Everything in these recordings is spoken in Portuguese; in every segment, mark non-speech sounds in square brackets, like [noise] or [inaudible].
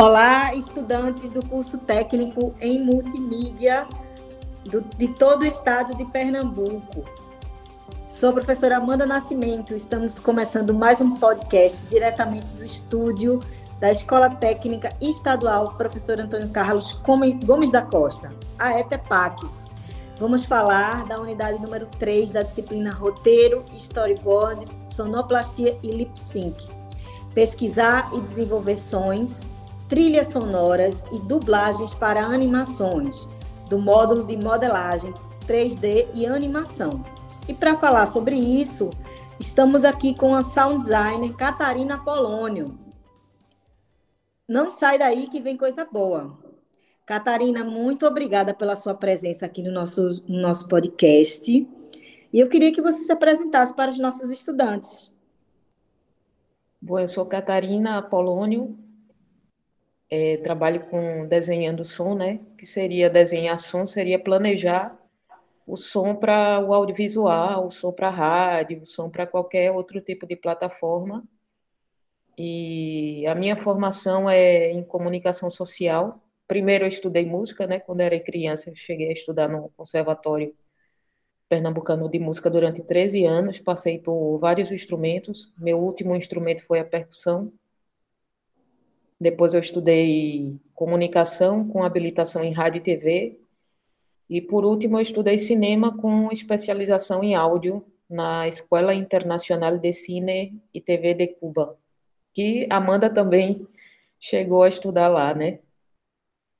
Olá, estudantes do curso técnico em multimídia do, de todo o estado de Pernambuco. Sou a professora Amanda Nascimento. Estamos começando mais um podcast diretamente do estúdio da Escola Técnica Estadual Professor Antônio Carlos Gomes da Costa, a ETEPAC. Vamos falar da unidade número 3 da disciplina Roteiro, Storyboard, Sonoplastia e Lip Sync. Pesquisar e desenvolver sons trilhas sonoras e dublagens para animações, do módulo de modelagem 3D e animação. E para falar sobre isso, estamos aqui com a sound designer Catarina Polônio. Não sai daí que vem coisa boa. Catarina, muito obrigada pela sua presença aqui no nosso, no nosso podcast. E eu queria que você se apresentasse para os nossos estudantes. Bom, eu sou Catarina Polônio, é, trabalho com desenhando som, né? Que seria desenhar som, seria planejar o som para o audiovisual, o som para rádio, o som para qualquer outro tipo de plataforma. E a minha formação é em comunicação social. Primeiro eu estudei música, né? Quando eu era criança, eu cheguei a estudar no conservatório pernambucano de música durante 13 anos, passei por vários instrumentos. Meu último instrumento foi a percussão. Depois eu estudei comunicação com habilitação em rádio e TV. E por último eu estudei cinema com especialização em áudio na Escola Internacional de Cine e TV de Cuba, que Amanda também chegou a estudar lá, né?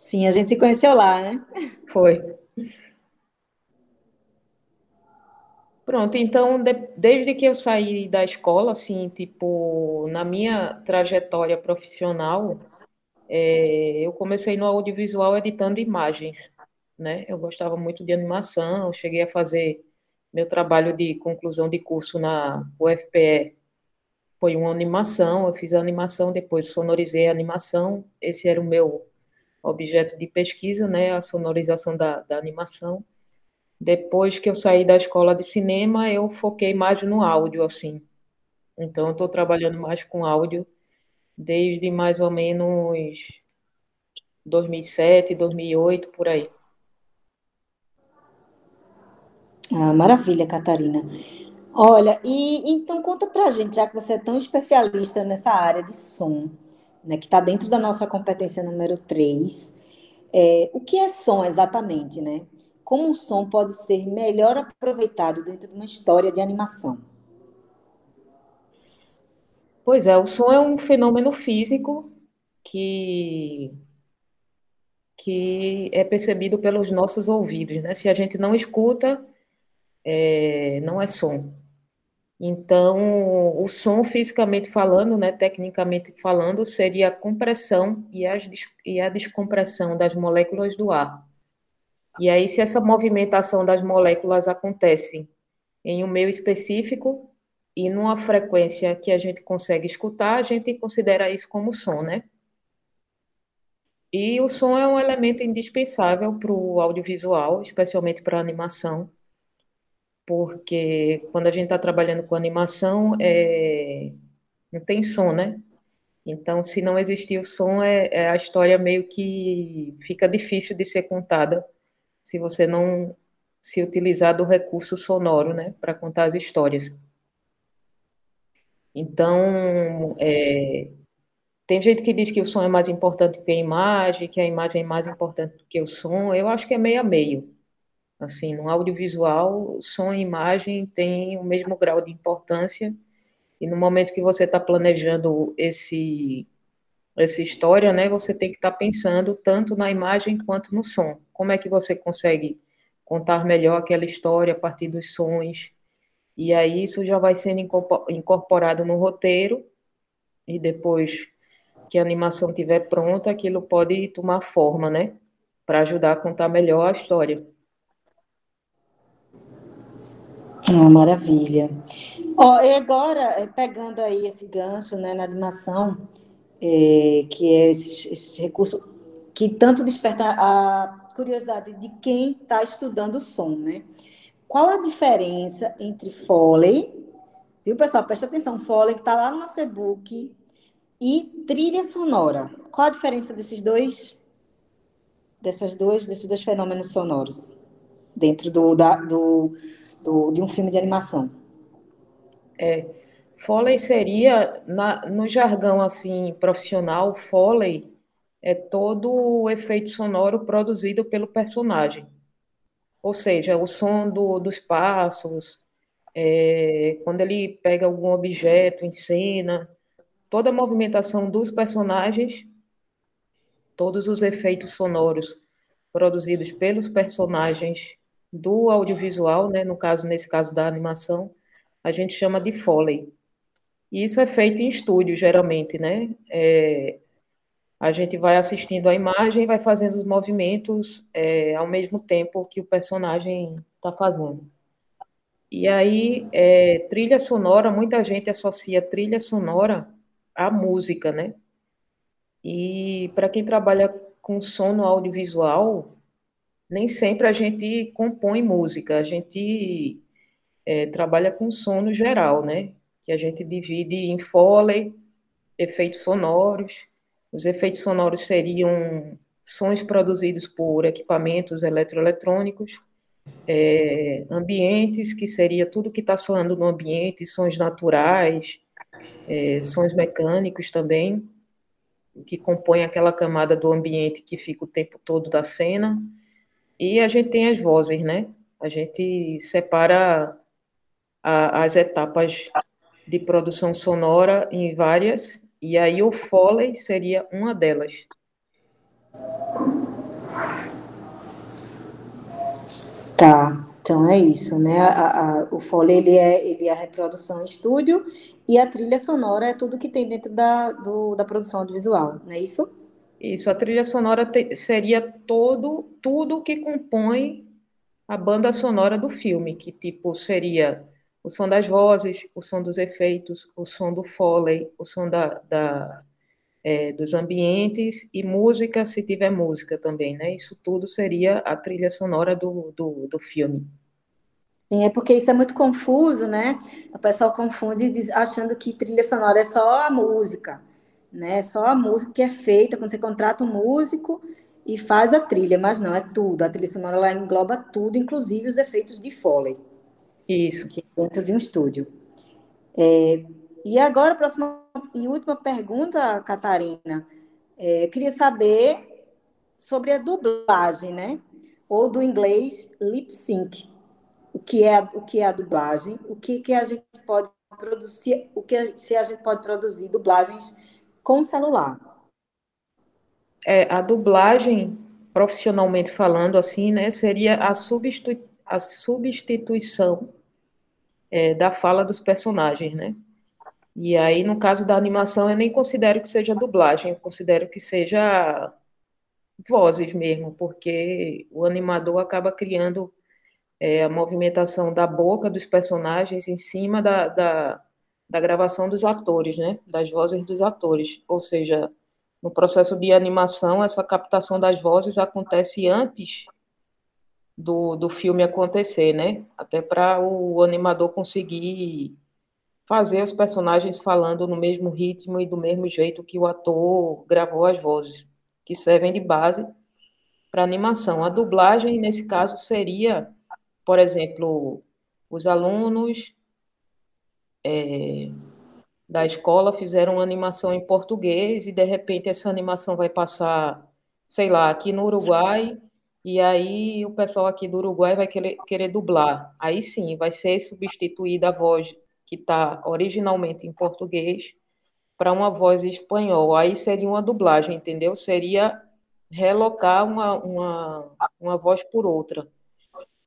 Sim, a gente se conheceu lá, né? Foi. Pronto, então, de, desde que eu saí da escola, assim, tipo, na minha trajetória profissional, é, eu comecei no audiovisual editando imagens, né? Eu gostava muito de animação, cheguei a fazer meu trabalho de conclusão de curso na UFPE, foi uma animação, eu fiz a animação, depois sonorizei a animação, esse era o meu objeto de pesquisa, né? A sonorização da, da animação. Depois que eu saí da escola de cinema, eu foquei mais no áudio, assim. Então, eu estou trabalhando mais com áudio desde mais ou menos 2007, 2008, por aí. Ah, maravilha, Catarina. Olha, e então conta pra gente, já que você é tão especialista nessa área de som, né, que está dentro da nossa competência número 3, é, o que é som exatamente, né? Como o som pode ser melhor aproveitado dentro de uma história de animação? Pois é, o som é um fenômeno físico que que é percebido pelos nossos ouvidos, né? Se a gente não escuta, é, não é som. Então, o som, fisicamente falando, né, tecnicamente falando, seria a compressão e, as, e a descompressão das moléculas do ar. E aí, se essa movimentação das moléculas acontece em um meio específico e numa frequência que a gente consegue escutar, a gente considera isso como som, né? E o som é um elemento indispensável para o audiovisual, especialmente para a animação, porque quando a gente está trabalhando com animação, é... não tem som, né? Então, se não existir o som, é, é a história meio que fica difícil de ser contada se você não se utilizar do recurso sonoro, né, para contar as histórias. Então, é, tem gente que diz que o som é mais importante que a imagem, que a imagem é mais importante que o som. Eu acho que é meio a meio. Assim, no audiovisual, som e imagem têm o mesmo grau de importância. E no momento que você está planejando esse essa história, né, você tem que estar tá pensando tanto na imagem quanto no som. Como é que você consegue contar melhor aquela história a partir dos sons? E aí isso já vai sendo incorporado no roteiro e depois que a animação estiver pronta, aquilo pode tomar forma, né, para ajudar a contar melhor a história. Oh, maravilha. Ó, e agora, pegando aí esse gancho, né, na animação, é, que é esse, esse, recurso que tanto desperta a curiosidade de quem está estudando o som, né? Qual a diferença entre Foley, viu, pessoal? Presta atenção, Foley que está lá no nosso e-book, e trilha sonora. qual a diferença desses dois, dessas duas, desses dois fenômenos sonoros dentro do, da, do, do de um filme de animação? É, Foley seria, na, no jargão assim profissional, Foley é todo o efeito sonoro produzido pelo personagem. Ou seja, o som do, dos passos, é, quando ele pega algum objeto em cena, toda a movimentação dos personagens, todos os efeitos sonoros produzidos pelos personagens do audiovisual, né, no caso nesse caso da animação, a gente chama de foley. E isso é feito em estúdio, geralmente, né? É, a gente vai assistindo a imagem e vai fazendo os movimentos é, ao mesmo tempo que o personagem está fazendo. E aí, é, trilha sonora, muita gente associa trilha sonora à música, né? E para quem trabalha com som no audiovisual, nem sempre a gente compõe música, a gente é, trabalha com som no geral, né? Que a gente divide em foley, efeitos sonoros. Os efeitos sonoros seriam sons produzidos por equipamentos eletroeletrônicos, é, ambientes, que seria tudo que está soando no ambiente, sons naturais, é, sons mecânicos também, que compõem aquela camada do ambiente que fica o tempo todo da cena. E a gente tem as vozes, né? A gente separa a, as etapas de produção sonora em várias, e aí o Foley seria uma delas. Tá, então é isso, né? A, a, o Foley ele é, ele é a reprodução em estúdio e a trilha sonora é tudo que tem dentro da, do, da produção audiovisual, não é isso? Isso, a trilha sonora te, seria todo, tudo que compõe a banda sonora do filme, que tipo seria o som das vozes, o som dos efeitos, o som do foley, o som da, da é, dos ambientes e música, se tiver música também, né? Isso tudo seria a trilha sonora do, do, do filme. Sim, é porque isso é muito confuso, né? O pessoal confunde achando que trilha sonora é só a música, né? Só a música que é feita quando você contrata um músico e faz a trilha, mas não, é tudo. A trilha sonora ela engloba tudo, inclusive os efeitos de Foley. Isso. Que é dentro de um estúdio. É, e agora, próxima e última pergunta, Catarina. É, queria saber sobre a dublagem, né? Ou do inglês lip sync. O que é, o que é a dublagem? O que, que a gente pode produzir? O que se a gente pode produzir dublagens com celular? É, a dublagem, profissionalmente falando, assim, né, seria a substituição a substituição é, da fala dos personagens, né? E aí, no caso da animação, eu nem considero que seja dublagem, eu considero que seja vozes mesmo, porque o animador acaba criando é, a movimentação da boca dos personagens em cima da, da, da gravação dos atores, né? Das vozes dos atores. Ou seja, no processo de animação, essa captação das vozes acontece antes do, do filme acontecer, né? Até para o animador conseguir fazer os personagens falando no mesmo ritmo e do mesmo jeito que o ator gravou as vozes, que servem de base para animação. A dublagem, nesse caso, seria, por exemplo, os alunos é, da escola fizeram uma animação em português e, de repente, essa animação vai passar, sei lá, aqui no Uruguai e aí o pessoal aqui do Uruguai vai querer, querer dublar. Aí sim, vai ser substituída a voz que está originalmente em português para uma voz em espanhol. Aí seria uma dublagem, entendeu? Seria relocar uma, uma, uma voz por outra.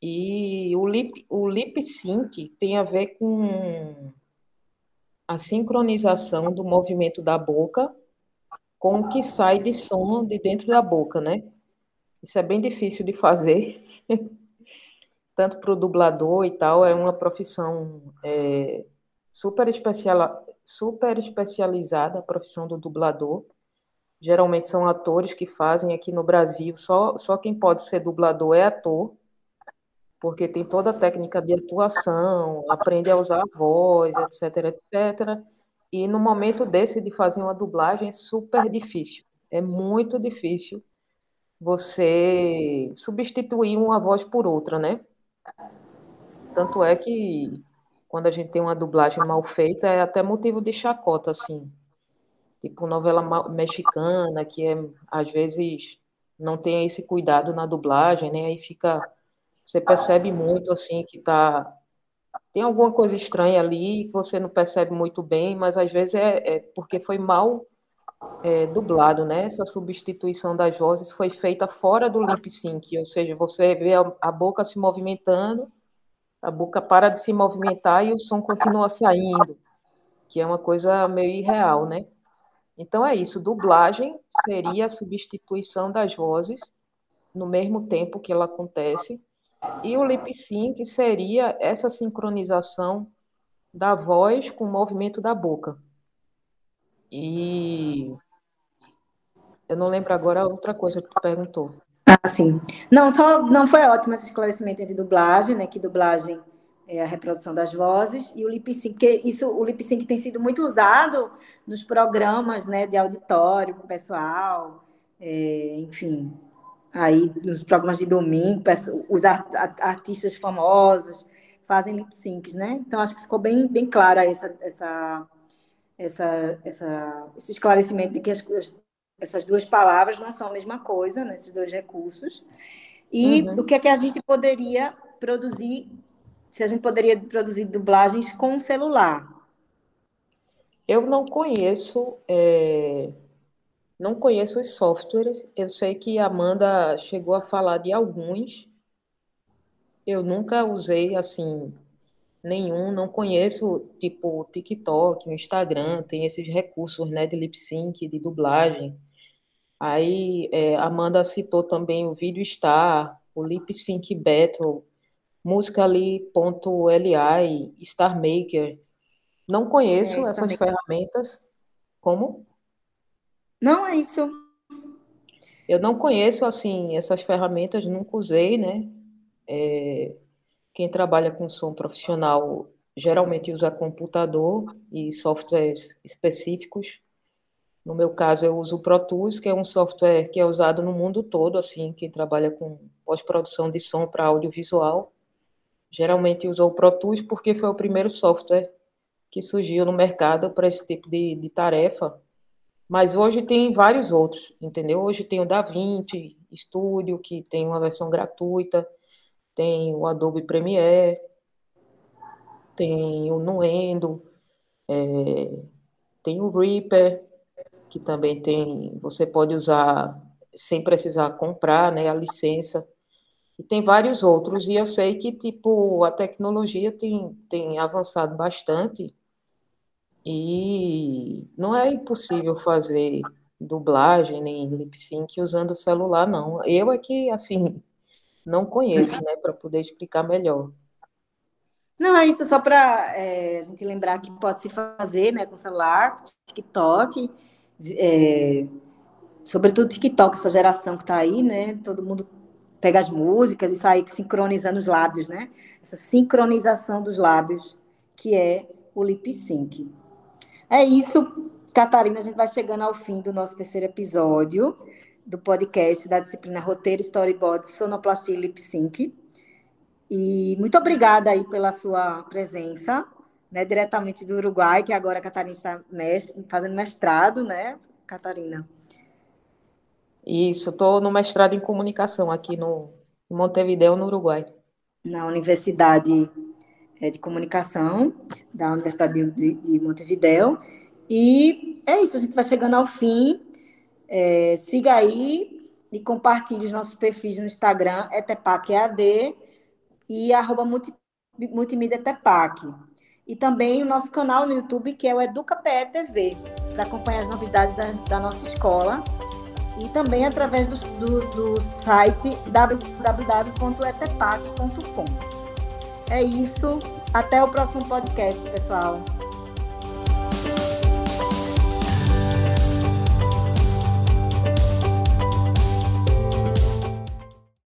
E o lip, o lip sync tem a ver com a sincronização do movimento da boca com o que sai de som de dentro da boca, né? Isso é bem difícil de fazer, [laughs] tanto para o dublador e tal, é uma profissão é, super, especial, super especializada, a profissão do dublador. Geralmente são atores que fazem aqui no Brasil, só, só quem pode ser dublador é ator, porque tem toda a técnica de atuação, aprende a usar a voz, etc, etc. E no momento desse de fazer uma dublagem é super difícil É muito difícil você substituir uma voz por outra, né? Tanto é que quando a gente tem uma dublagem mal feita, é até motivo de chacota, assim. Tipo novela mexicana, que é, às vezes não tem esse cuidado na dublagem, né? Aí fica. Você percebe muito, assim, que tá. Tem alguma coisa estranha ali que você não percebe muito bem, mas às vezes é, é porque foi mal é, dublado, né? Essa substituição das vozes foi feita fora do lip sync, ou seja, você vê a, a boca se movimentando, a boca para de se movimentar e o som continua saindo, que é uma coisa meio irreal, né? Então é isso, dublagem seria a substituição das vozes no mesmo tempo que ela acontece, e o lip sync seria essa sincronização da voz com o movimento da boca. E eu não lembro agora outra coisa que tu perguntou. Ah, sim. Não, só não foi ótimo esse esclarecimento entre dublagem, né? Que dublagem é a reprodução das vozes e o lip sync, que isso o lip sync tem sido muito usado nos programas, né, de auditório com pessoal, é, enfim, aí nos programas de domingo, os artistas famosos fazem lip syncs, né? Então acho que ficou bem bem clara essa essa essa, essa, esse esclarecimento de que as, essas duas palavras não são a mesma coisa, né, esses dois recursos. E uhum. o que é que a gente poderia produzir, se a gente poderia produzir dublagens com o celular? Eu não conheço, é, não conheço os softwares. Eu sei que a Amanda chegou a falar de alguns. Eu nunca usei assim nenhum, não conheço, tipo, o TikTok, o Instagram, tem esses recursos, né, de lip sync, de dublagem. Aí, é, Amanda citou também o Video Star, o Lip Sync Battle, Musically.li, Star Maker. Não conheço é, essas ferramentas. Como? Não, é isso. Eu não conheço, assim, essas ferramentas, nunca usei, né? É, quem trabalha com som profissional geralmente usa computador e softwares específicos. No meu caso, eu uso o Pro Tools, que é um software que é usado no mundo todo, assim, quem trabalha com pós-produção de som para audiovisual. Geralmente usa o Pro Tools porque foi o primeiro software que surgiu no mercado para esse tipo de, de tarefa. Mas hoje tem vários outros, entendeu? Hoje tem o DaVinci Studio, que tem uma versão gratuita tem o Adobe Premiere, tem o Nuendo, é, tem o Reaper, que também tem, você pode usar sem precisar comprar, né, a licença. E tem vários outros, e eu sei que, tipo, a tecnologia tem, tem avançado bastante, e não é impossível fazer dublagem nem lip sync usando o celular, não. Eu é que, assim, não conheço, né, para poder explicar melhor. Não, é isso só para é, a gente lembrar que pode se fazer né, com celular, TikTok, é, sobretudo TikTok, essa geração que está aí, né? Todo mundo pega as músicas e sai sincronizando os lábios, né? Essa sincronização dos lábios, que é o lip sync. É isso, Catarina, a gente vai chegando ao fim do nosso terceiro episódio do podcast da disciplina Roteiro, Storyboard, Sonoplastia e Lip Sync. E muito obrigada aí pela sua presença, né, diretamente do Uruguai, que agora a Catarina está fazendo mestrado, né, Catarina? Isso, estou no mestrado em comunicação aqui no Montevideo, no Uruguai. Na Universidade é, de Comunicação da Universidade de, de Montevideo. E é isso, a gente vai chegando ao fim é, siga aí e compartilhe os nossos perfis no Instagram, ETEPACEAD e arroba multi, multimídia ETEPAC. E também o nosso canal no YouTube, que é o EducaPE TV, para acompanhar as novidades da, da, nossa escola. E também através do, do, do site www.etepac.com. É isso. Até o próximo podcast, pessoal.